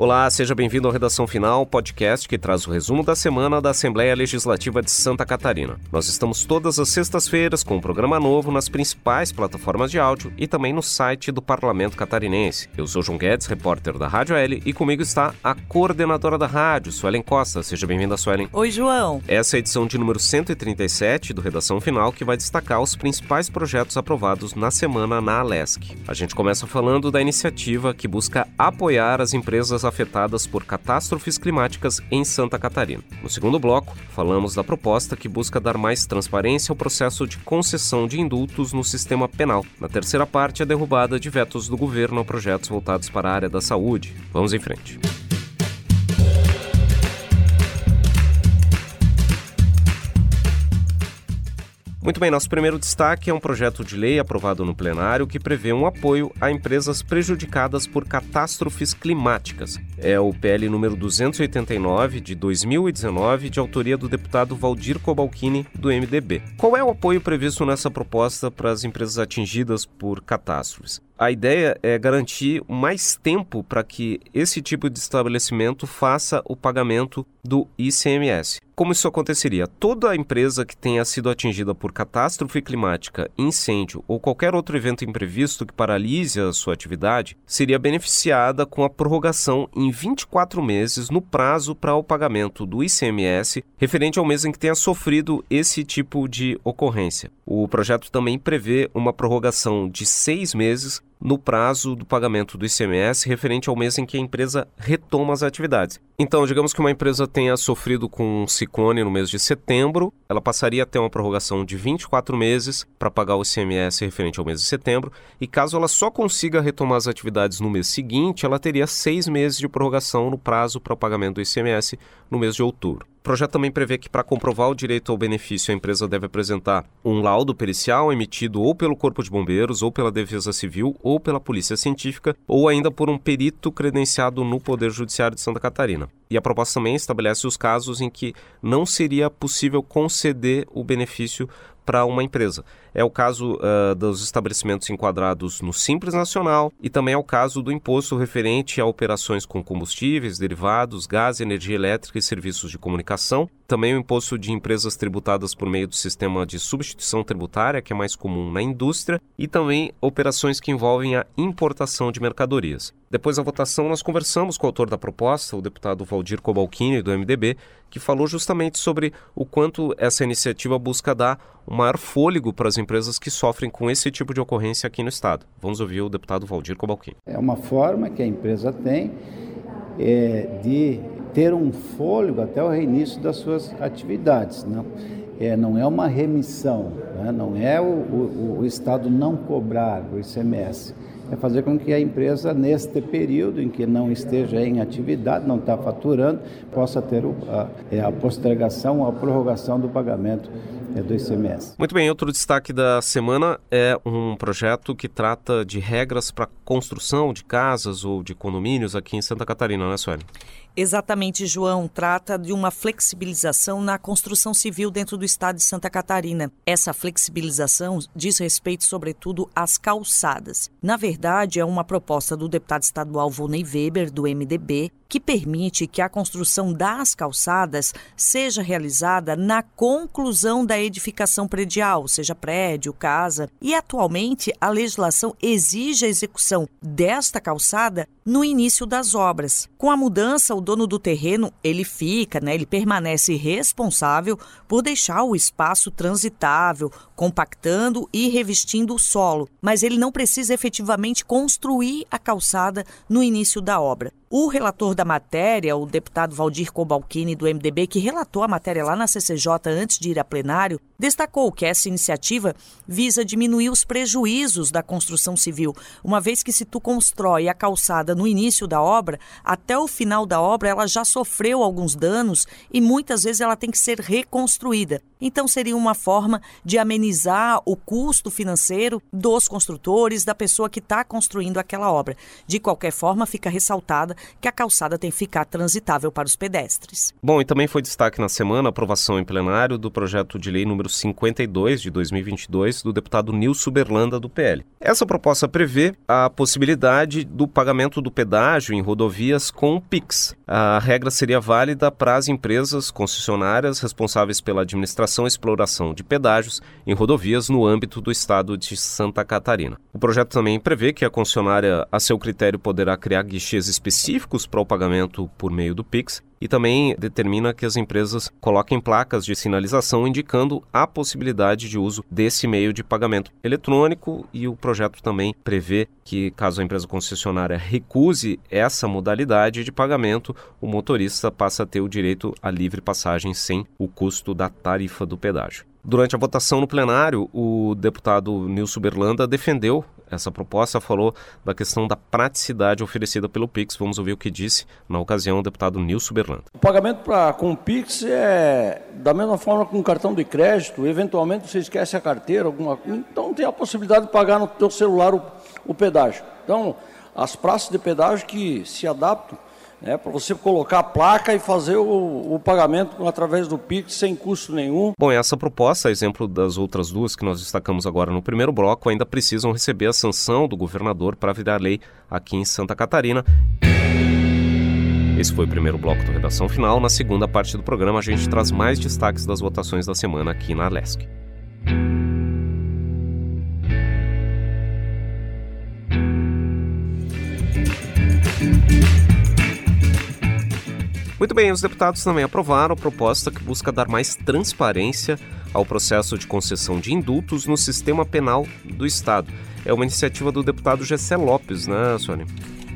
Olá, seja bem-vindo ao Redação Final, podcast que traz o resumo da semana da Assembleia Legislativa de Santa Catarina. Nós estamos todas as sextas-feiras com um programa novo nas principais plataformas de áudio e também no site do Parlamento Catarinense. Eu sou João Guedes, repórter da Rádio L, e comigo está a coordenadora da rádio, Suelen Costa. Seja bem-vinda, Suelen. Oi, João. Essa é a edição de número 137 do Redação Final, que vai destacar os principais projetos aprovados na semana na Alesc. A gente começa falando da iniciativa que busca apoiar as empresas afetadas por catástrofes climáticas em Santa Catarina. No segundo bloco, falamos da proposta que busca dar mais transparência ao processo de concessão de indultos no sistema penal. Na terceira parte, a derrubada de vetos do governo a projetos voltados para a área da saúde. Vamos em frente. Muito bem, nosso primeiro destaque é um projeto de lei aprovado no plenário que prevê um apoio a empresas prejudicadas por catástrofes climáticas. É o PL número 289 de 2019, de autoria do deputado Valdir Cobalcini, do MDB. Qual é o apoio previsto nessa proposta para as empresas atingidas por catástrofes? A ideia é garantir mais tempo para que esse tipo de estabelecimento faça o pagamento do ICMS. Como isso aconteceria? Toda empresa que tenha sido atingida por catástrofe climática, incêndio ou qualquer outro evento imprevisto que paralise a sua atividade seria beneficiada com a prorrogação em 24 meses no prazo para o pagamento do ICMS referente ao mês em que tenha sofrido esse tipo de ocorrência. O projeto também prevê uma prorrogação de seis meses no prazo do pagamento do ICMS referente ao mês em que a empresa retoma as atividades. Então, digamos que uma empresa tenha sofrido com um ciclone no mês de setembro, ela passaria a ter uma prorrogação de 24 meses para pagar o ICMS referente ao mês de setembro, e caso ela só consiga retomar as atividades no mês seguinte, ela teria seis meses de prorrogação no prazo para o pagamento do ICMS no mês de outubro. O projeto também prevê que, para comprovar o direito ao benefício, a empresa deve apresentar um laudo pericial emitido ou pelo Corpo de Bombeiros, ou pela Defesa Civil, ou pela Polícia Científica, ou ainda por um perito credenciado no Poder Judiciário de Santa Catarina. E a proposta também estabelece os casos em que não seria possível conceder o benefício para uma empresa. É o caso uh, dos estabelecimentos enquadrados no Simples Nacional e também é o caso do imposto referente a operações com combustíveis, derivados, gás, energia elétrica e serviços de comunicação. Também o imposto de empresas tributadas por meio do sistema de substituição tributária, que é mais comum na indústria, e também operações que envolvem a importação de mercadorias. Depois da votação, nós conversamos com o autor da proposta, o deputado Valdir Cobalcini, do MDB, que falou justamente sobre o quanto essa iniciativa busca dar um maior fôlego para as empresas que sofrem com esse tipo de ocorrência aqui no Estado. Vamos ouvir o deputado Valdir Cobalquim. É uma forma que a empresa tem é, de ter um fôlego até o reinício das suas atividades. Não é, não é uma remissão, né? não é o, o, o Estado não cobrar o ICMS é fazer com que a empresa, neste período em que não esteja em atividade, não está faturando, possa ter a, é, a postergação, a prorrogação do pagamento é do ICMS. Muito bem, outro destaque da semana é um projeto que trata de regras para construção de casas ou de condomínios aqui em Santa Catarina, né, Sueli? Exatamente, João. Trata de uma flexibilização na construção civil dentro do estado de Santa Catarina. Essa flexibilização diz respeito, sobretudo, às calçadas. Na verdade, é uma proposta do deputado estadual Volney Weber, do MDB, que permite que a construção das calçadas seja realizada na conclusão da edificação predial, seja prédio, casa. E atualmente a legislação exige a execução desta calçada no início das obras. Com a mudança, o dono do terreno, ele fica, né, ele permanece responsável por deixar o espaço transitável, compactando e revestindo o solo, mas ele não precisa efetivamente construir a calçada no início da obra. O relator da matéria, o deputado Valdir Cobalcini, do MDB, que relatou a matéria lá na CCJ antes de ir a plenário, destacou que essa iniciativa visa diminuir os prejuízos da construção civil, uma vez que se tu constrói a calçada no início da obra, até o final da obra ela já sofreu alguns danos e muitas vezes ela tem que ser reconstruída. Então seria uma forma de amenizar o custo financeiro dos construtores, da pessoa que está construindo aquela obra. De qualquer forma, fica ressaltada que a calçada tem que ficar transitável para os pedestres. Bom, e também foi destaque na semana a aprovação em plenário do projeto de lei número 52 de 2022 do deputado Nilson Berlanda do PL. Essa proposta prevê a possibilidade do pagamento do pedágio em rodovias com o Pix. A regra seria válida para as empresas concessionárias responsáveis pela administração e exploração de pedágios em rodovias no âmbito do estado de Santa Catarina. O projeto também prevê que a concessionária, a seu critério, poderá criar guichês específicos para o pagamento por meio do Pix e também determina que as empresas coloquem placas de sinalização indicando a possibilidade de uso desse meio de pagamento eletrônico e o projeto também prevê que caso a empresa concessionária recuse essa modalidade de pagamento, o motorista passa a ter o direito à livre passagem sem o custo da tarifa do pedágio. Durante a votação no plenário, o deputado Nilson Berlanda defendeu essa proposta, falou da questão da praticidade oferecida pelo Pix. Vamos ouvir o que disse na ocasião o deputado Nilson Berlanda. O pagamento pra, com o Pix é da mesma forma com cartão de crédito. Eventualmente você esquece a carteira, alguma então tem a possibilidade de pagar no teu celular o, o pedágio. Então, as praças de pedágio que se adaptam né, para você colocar a placa e fazer o, o, pagamento através do Pix sem custo nenhum. Bom, essa proposta, exemplo das outras duas que nós destacamos agora no primeiro bloco, ainda precisam receber a sanção do governador para virar lei aqui em Santa Catarina. Esse foi o primeiro bloco do Redação Final. Na segunda parte do programa, a gente traz mais destaques das votações da semana aqui na Alesc. Muito bem, os deputados também aprovaram a proposta que busca dar mais transparência ao processo de concessão de indultos no sistema penal do Estado. É uma iniciativa do deputado Gessé Lopes, né, Sônia?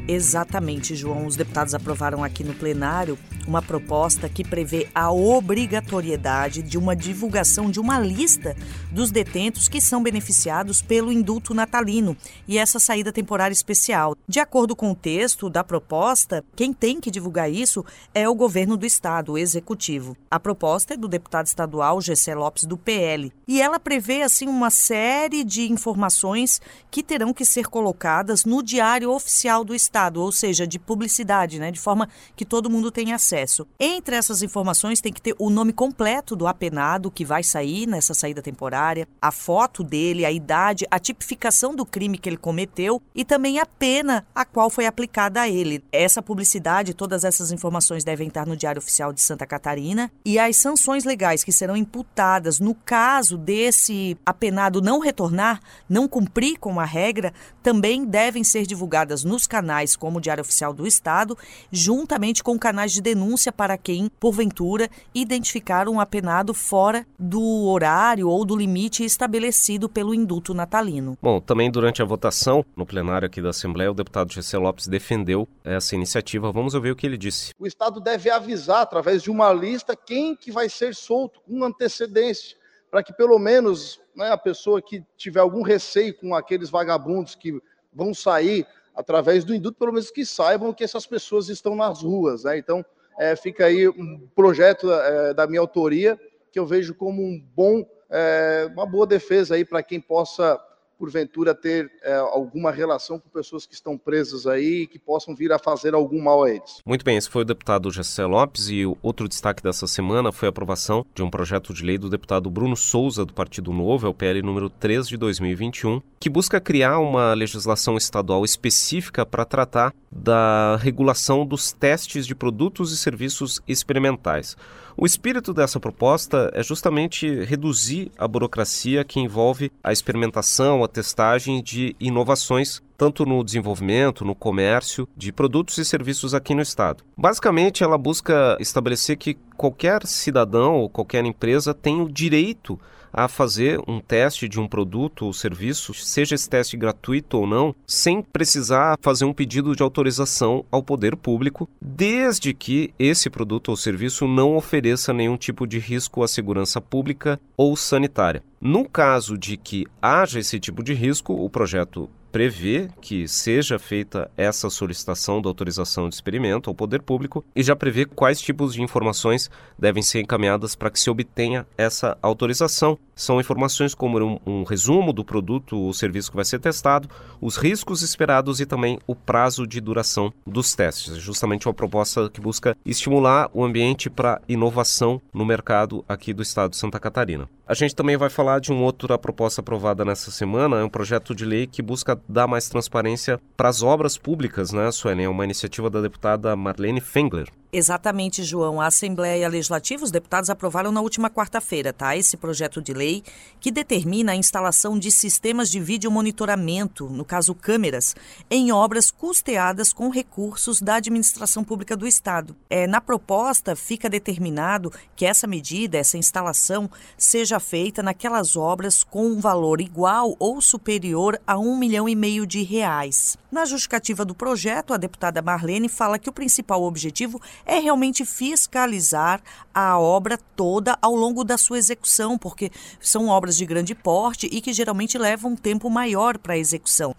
Exatamente, João. Os deputados aprovaram aqui no plenário uma proposta que prevê a obrigatoriedade de uma divulgação de uma lista dos detentos que são beneficiados pelo indulto natalino e essa saída temporária especial. De acordo com o texto da proposta, quem tem que divulgar isso é o governo do estado, o executivo. A proposta é do deputado estadual Gessé Lopes do PL e ela prevê assim uma série de informações que terão que ser colocadas no diário oficial do estado, ou seja, de publicidade, né, de forma que todo mundo tenha acesso acesso. Entre essas informações tem que ter o nome completo do apenado que vai sair nessa saída temporária, a foto dele, a idade, a tipificação do crime que ele cometeu e também a pena a qual foi aplicada a ele. Essa publicidade, todas essas informações devem estar no Diário Oficial de Santa Catarina e as sanções legais que serão imputadas no caso desse apenado não retornar, não cumprir com a regra, também devem ser divulgadas nos canais como o Diário Oficial do Estado, juntamente com canais de denúncia denúncia para quem, porventura, identificar um apenado fora do horário ou do limite estabelecido pelo indulto natalino. Bom, também durante a votação no plenário aqui da Assembleia, o deputado Gessé Lopes defendeu essa iniciativa. Vamos ouvir o que ele disse. O Estado deve avisar, através de uma lista, quem que vai ser solto com antecedência, para que pelo menos né, a pessoa que tiver algum receio com aqueles vagabundos que vão sair através do indulto, pelo menos que saibam que essas pessoas estão nas ruas. Né? Então, é, fica aí um projeto é, da minha autoria que eu vejo como um bom, é, uma boa defesa aí para quem possa porventura ter é, alguma relação com pessoas que estão presas aí e que possam vir a fazer algum mal a eles. Muito bem, esse foi o deputado Gessé Lopes e outro destaque dessa semana foi a aprovação de um projeto de lei do deputado Bruno Souza do Partido Novo, é o PL número 3 de 2021, que busca criar uma legislação estadual específica para tratar da regulação dos testes de produtos e serviços experimentais. O espírito dessa proposta é justamente reduzir a burocracia que envolve a experimentação, a testagem de inovações tanto no desenvolvimento, no comércio de produtos e serviços aqui no estado. Basicamente, ela busca estabelecer que qualquer cidadão ou qualquer empresa tem o direito a fazer um teste de um produto ou serviço, seja esse teste gratuito ou não, sem precisar fazer um pedido de autorização ao poder público, desde que esse produto ou serviço não ofereça nenhum tipo de risco à segurança pública ou sanitária. No caso de que haja esse tipo de risco, o projeto prevê que seja feita essa solicitação da autorização de experimento ao poder público e já prevê quais tipos de informações devem ser encaminhadas para que se obtenha essa autorização. São informações como um, um resumo do produto ou serviço que vai ser testado, os riscos esperados e também o prazo de duração dos testes. Justamente uma proposta que busca estimular o ambiente para inovação no mercado aqui do estado de Santa Catarina. A gente também vai falar de uma outra proposta aprovada nessa semana, é um projeto de lei que busca dar mais transparência para as obras públicas, né, Suelen? É uma iniciativa da deputada Marlene Fengler. Exatamente, João. A Assembleia Legislativa, os deputados aprovaram na última quarta-feira, tá? Esse projeto de lei que determina a instalação de sistemas de vídeo monitoramento, no caso câmeras, em obras custeadas com recursos da administração pública do Estado. É, na proposta, fica determinado que essa medida, essa instalação, seja feita naquelas obras com um valor igual ou superior a um milhão e meio de reais. Na justificativa do projeto, a deputada Marlene fala que o principal objetivo é realmente fiscalizar a obra toda ao longo da sua execução, porque são obras de grande porte e que geralmente levam um tempo maior para a execução.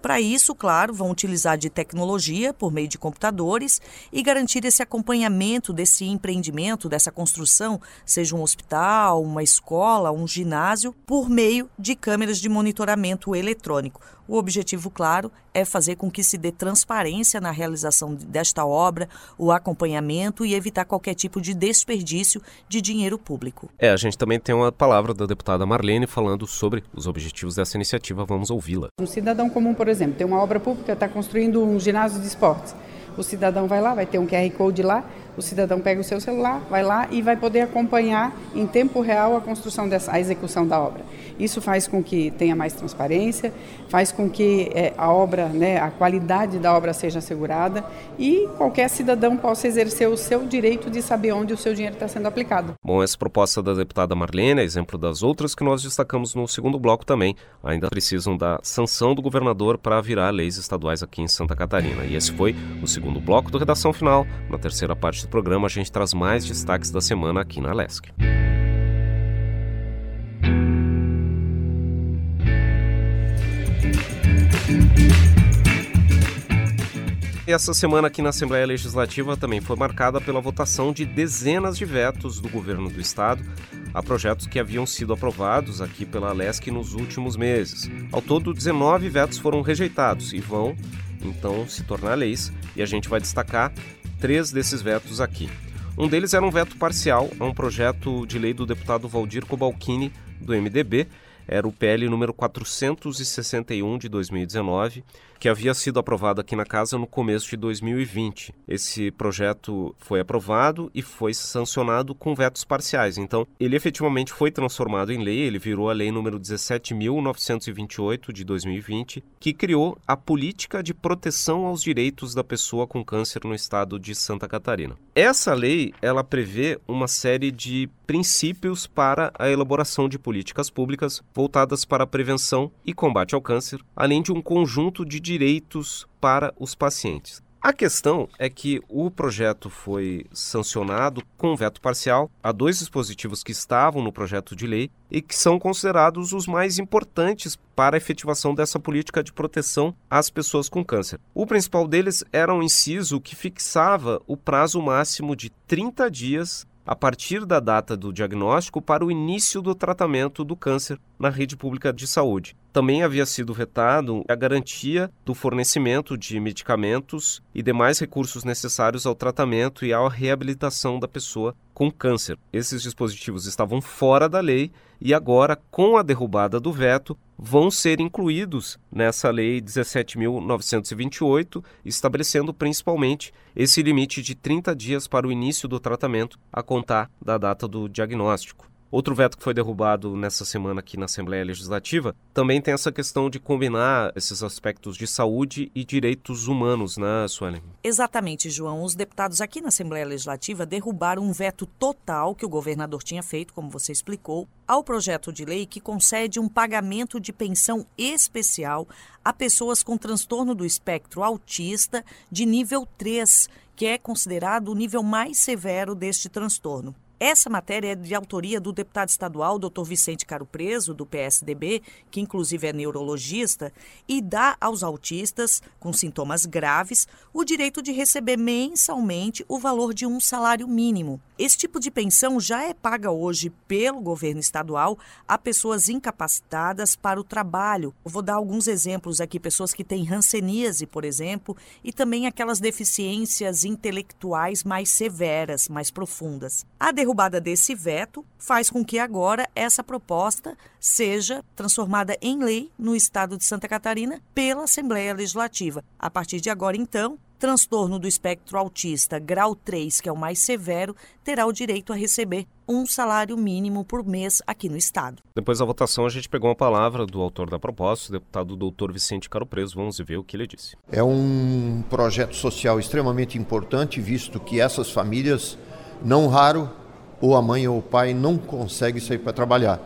Para isso, claro, vão utilizar de tecnologia por meio de computadores e garantir esse acompanhamento desse empreendimento, dessa construção, seja um hospital, uma escola, um ginásio, por meio de câmeras de monitoramento eletrônico. O objetivo, claro, é fazer com que se dê transparência na realização desta obra, o acompanhamento e evitar qualquer tipo de desperdício de dinheiro público. É, a gente também tem uma palavra da deputada Marlene falando sobre os objetivos dessa iniciativa. Vamos ouvi-la. Um cidadão comum, por exemplo, tem uma obra pública, está construindo um ginásio de esportes. O cidadão vai lá, vai ter um QR Code lá, o cidadão pega o seu celular, vai lá e vai poder acompanhar em tempo real a construção dessa, a execução da obra. Isso faz com que tenha mais transparência, faz com que é, a obra, né, a qualidade da obra seja assegurada e qualquer cidadão possa exercer o seu direito de saber onde o seu dinheiro está sendo aplicado. Bom, essa proposta da deputada Marlene é exemplo das outras que nós destacamos no segundo bloco também. Ainda precisam da sanção do governador para virar leis estaduais aqui em Santa Catarina. E esse foi o segundo bloco do Redação Final. Na terceira parte do programa, a gente traz mais destaques da semana aqui na LESC. Essa semana aqui na Assembleia Legislativa também foi marcada pela votação de dezenas de vetos do governo do estado a projetos que haviam sido aprovados aqui pela LESC nos últimos meses. Ao todo, 19 vetos foram rejeitados e vão, então, se tornar leis, e a gente vai destacar três desses vetos aqui. Um deles era um veto parcial a um projeto de lei do deputado Valdir Cobalcini, do MDB, era o PL número 461 de 2019, que havia sido aprovado aqui na casa no começo de 2020. Esse projeto foi aprovado e foi sancionado com vetos parciais. Então, ele efetivamente foi transformado em lei, ele virou a lei número 17.928 de 2020, que criou a política de proteção aos direitos da pessoa com câncer no estado de Santa Catarina. Essa lei, ela prevê uma série de princípios para a elaboração de políticas públicas voltadas para a prevenção e combate ao câncer, além de um conjunto de direitos para os pacientes. A questão é que o projeto foi sancionado com veto parcial a dois dispositivos que estavam no projeto de lei e que são considerados os mais importantes para a efetivação dessa política de proteção às pessoas com câncer. O principal deles era um inciso que fixava o prazo máximo de 30 dias a partir da data do diagnóstico para o início do tratamento do câncer na rede pública de saúde. Também havia sido vetado a garantia do fornecimento de medicamentos e demais recursos necessários ao tratamento e à reabilitação da pessoa com câncer. Esses dispositivos estavam fora da lei e agora, com a derrubada do veto, vão ser incluídos nessa lei 17.928, estabelecendo principalmente esse limite de 30 dias para o início do tratamento a contar da data do diagnóstico. Outro veto que foi derrubado nessa semana aqui na Assembleia Legislativa também tem essa questão de combinar esses aspectos de saúde e direitos humanos, né, Suelen? Exatamente, João. Os deputados aqui na Assembleia Legislativa derrubaram um veto total que o governador tinha feito, como você explicou, ao projeto de lei que concede um pagamento de pensão especial a pessoas com transtorno do espectro autista de nível 3, que é considerado o nível mais severo deste transtorno. Essa matéria é de autoria do deputado estadual Dr. Vicente Caro Preso, do PSDB, que inclusive é neurologista, e dá aos autistas com sintomas graves o direito de receber mensalmente o valor de um salário mínimo. Esse tipo de pensão já é paga hoje pelo governo estadual a pessoas incapacitadas para o trabalho. Eu vou dar alguns exemplos aqui: pessoas que têm ranceníase, por exemplo, e também aquelas deficiências intelectuais mais severas, mais profundas. A derrubada desse veto faz com que agora essa proposta seja transformada em lei no estado de Santa Catarina pela Assembleia Legislativa. A partir de agora, então, transtorno do espectro autista grau 3, que é o mais severo, terá o direito a receber um salário mínimo por mês aqui no estado. Depois da votação, a gente pegou uma palavra do autor da proposta, o deputado doutor Vicente Caro Preso. Vamos ver o que ele disse. É um projeto social extremamente importante, visto que essas famílias, não raro, ou a mãe ou o pai não conseguem sair para trabalhar.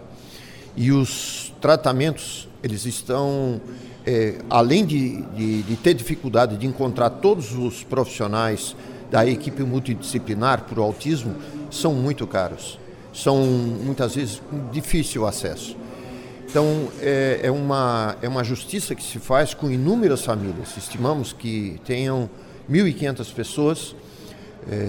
E os tratamentos, eles estão, é, além de, de, de ter dificuldade de encontrar todos os profissionais da equipe multidisciplinar para o autismo, são muito caros. São, muitas vezes, difícil acesso. Então, é, é, uma, é uma justiça que se faz com inúmeras famílias. Estimamos que tenham 1.500 pessoas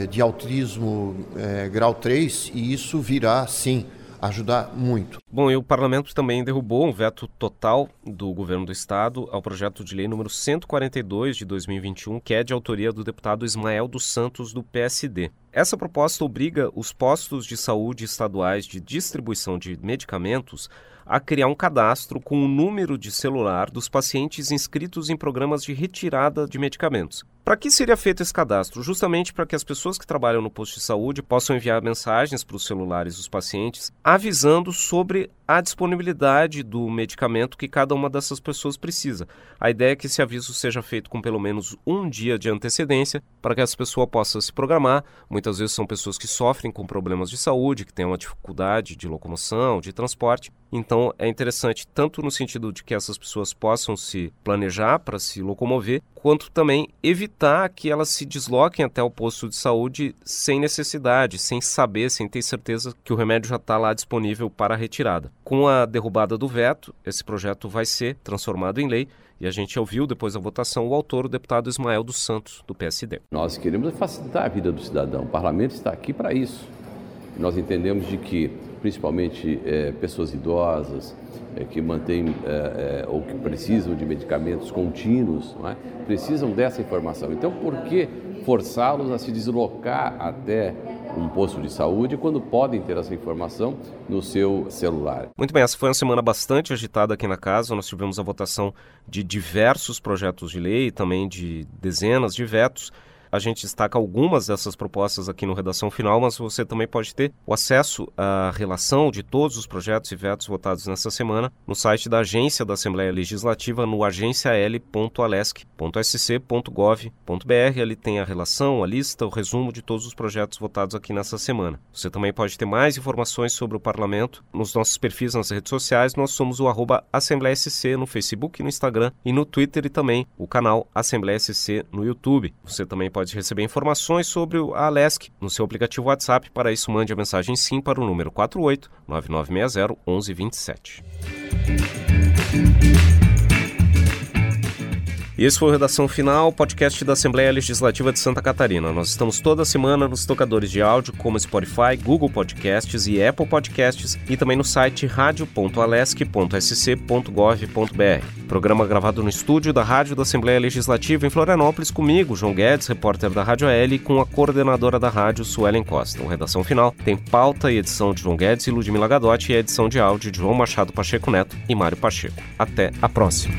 de autismo é, grau 3 e isso virá, sim, ajudar muito. Bom, e o parlamento também derrubou um veto total do governo do estado ao projeto de lei número 142 de 2021, que é de autoria do deputado Ismael dos Santos do PSD. Essa proposta obriga os postos de saúde estaduais de distribuição de medicamentos a criar um cadastro com o número de celular dos pacientes inscritos em programas de retirada de medicamentos. Para que seria feito esse cadastro? Justamente para que as pessoas que trabalham no posto de saúde possam enviar mensagens para os celulares dos pacientes avisando sobre a disponibilidade do medicamento que cada uma dessas pessoas precisa. A ideia é que esse aviso seja feito com pelo menos um dia de antecedência para que essa pessoa possa se programar. Muitas vezes são pessoas que sofrem com problemas de saúde, que têm uma dificuldade de locomoção, de transporte. Então é interessante tanto no sentido de que essas pessoas possam se planejar para se locomover, quanto também evitar que elas se desloquem até o posto de saúde sem necessidade, sem saber, sem ter certeza que o remédio já está lá disponível para retirada. Com a derrubada do veto, esse projeto vai ser transformado em lei e a gente ouviu depois da votação o autor, o deputado Ismael dos Santos, do PSD. Nós queremos facilitar a vida do cidadão. O parlamento está aqui para isso. Nós entendemos de que, principalmente é, pessoas idosas, é, que mantêm é, ou que precisam de medicamentos contínuos, é? precisam dessa informação. Então, por que forçá-los a se deslocar até um posto de saúde quando podem ter essa informação no seu celular. Muito bem, essa foi uma semana bastante agitada aqui na casa. Nós tivemos a votação de diversos projetos de lei, também de dezenas de vetos. A gente destaca algumas dessas propostas aqui no Redação Final, mas você também pode ter o acesso à relação de todos os projetos e vetos votados nessa semana no site da Agência da Assembleia Legislativa no agencial.alesc.sc.gov.br. Ali tem a relação, a lista, o resumo de todos os projetos votados aqui nessa semana. Você também pode ter mais informações sobre o parlamento nos nossos perfis nas redes sociais. Nós somos o arroba Assembleia SC no Facebook, no Instagram e no Twitter e também o canal Assembleia SC no YouTube. Você também pode pode receber informações sobre a Alesc no seu aplicativo WhatsApp. Para isso, mande a mensagem sim para o número 48 9960 1127. E esse foi o Redação Final, podcast da Assembleia Legislativa de Santa Catarina. Nós estamos toda semana nos tocadores de áudio como Spotify, Google Podcasts e Apple Podcasts e também no site radio.alesc.sc.gov.br. Programa gravado no estúdio da Rádio da Assembleia Legislativa em Florianópolis comigo, João Guedes, repórter da Rádio e com a coordenadora da rádio, Suelen Costa. O Redação Final tem pauta e edição de João Guedes e Ludmila Gadotti e edição de áudio de João Machado Pacheco Neto e Mário Pacheco. Até a próxima.